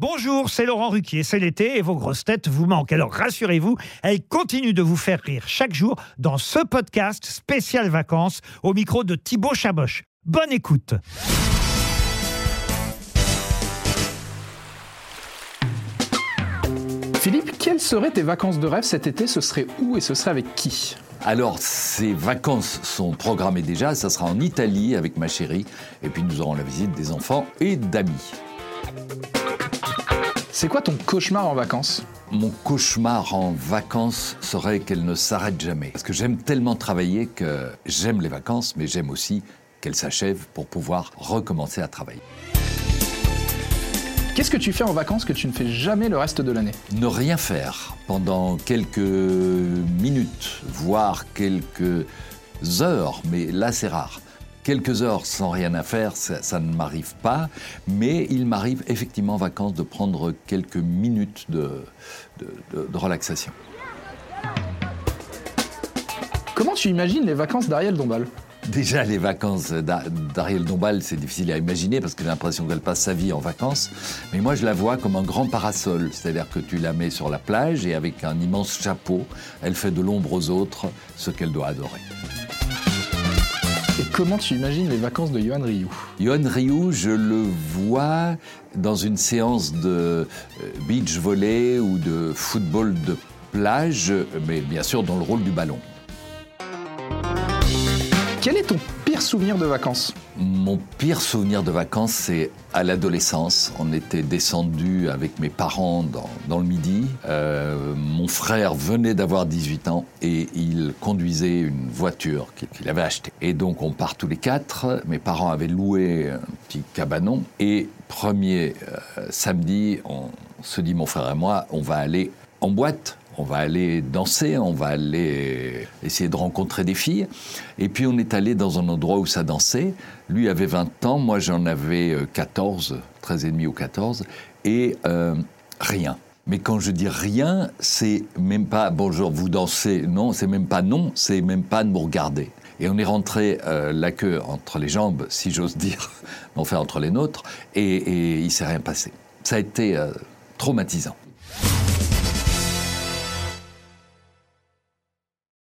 Bonjour, c'est Laurent Ruquier, c'est l'été et vos grosses têtes vous manquent. Alors rassurez-vous, elles continuent de vous faire rire chaque jour dans ce podcast spécial vacances au micro de Thibaut Chaboch. Bonne écoute. Philippe, quelles seraient tes vacances de rêve cet été? Ce serait où et ce serait avec qui? Alors, ces vacances sont programmées déjà. Ça sera en Italie avec ma chérie. Et puis, nous aurons la visite des enfants et d'amis. C'est quoi ton cauchemar en vacances? Mon cauchemar en vacances serait qu'elle ne s'arrête jamais. Parce que j'aime tellement travailler que j'aime les vacances, mais j'aime aussi qu'elles s'achèvent pour pouvoir recommencer à travailler. Qu'est-ce que tu fais en vacances que tu ne fais jamais le reste de l'année? Ne rien faire pendant quelques minutes, voire quelques heures, mais là c'est rare. Quelques heures sans rien à faire, ça, ne m'arrive pas, mais il m'arrive effectivement en vacances de prendre quelques minutes de, de relaxation. Comment tu imagines les vacances d'Ariel Dombal? Déjà, les vacances d'Ariel Dombal, c'est difficile à imaginer parce que j'ai l'impression qu'elle passe sa vie en vacances. Mais moi, je la vois comme un grand parasol. C'est-à-dire que tu la mets sur la plage et avec un immense chapeau, elle fait de l'ombre aux autres, ce qu'elle doit adorer. Comment tu imagines les vacances de Johan Ryu Johan Ryu, je le vois dans une séance de euh, beach volley ou de football de plage, mais bien sûr dans le rôle du ballon. Quel est ton pire souvenir de vacances Mon pire souvenir de vacances, c'est à l'adolescence. On était descendu avec mes parents dans, le Midi. Euh, mon frère venait d'avoir 18 ans et il conduisait une voiture qu'il avait achetée. Et donc on part tous les quatre. Mes parents avaient loué un petit cabanon. Et premier euh, samedi, on se dit, mon frère et moi, on va aller en boîte on va aller danser, on va aller essayer de rencontrer des filles. Et puis on est allé dans un endroit où ça dansait. Lui avait 20 ans, moi j'en avais 14, 13 et demi ou 14, et euh, rien. Mais quand je dis rien, c'est même pas bonjour, vous dansez, non, c'est même pas non, c'est même pas de me regarder. Et on est rentré euh, la queue entre les jambes, si j'ose dire, enfin entre les nôtres, et, et il s'est rien passé. Ça a été euh, traumatisant.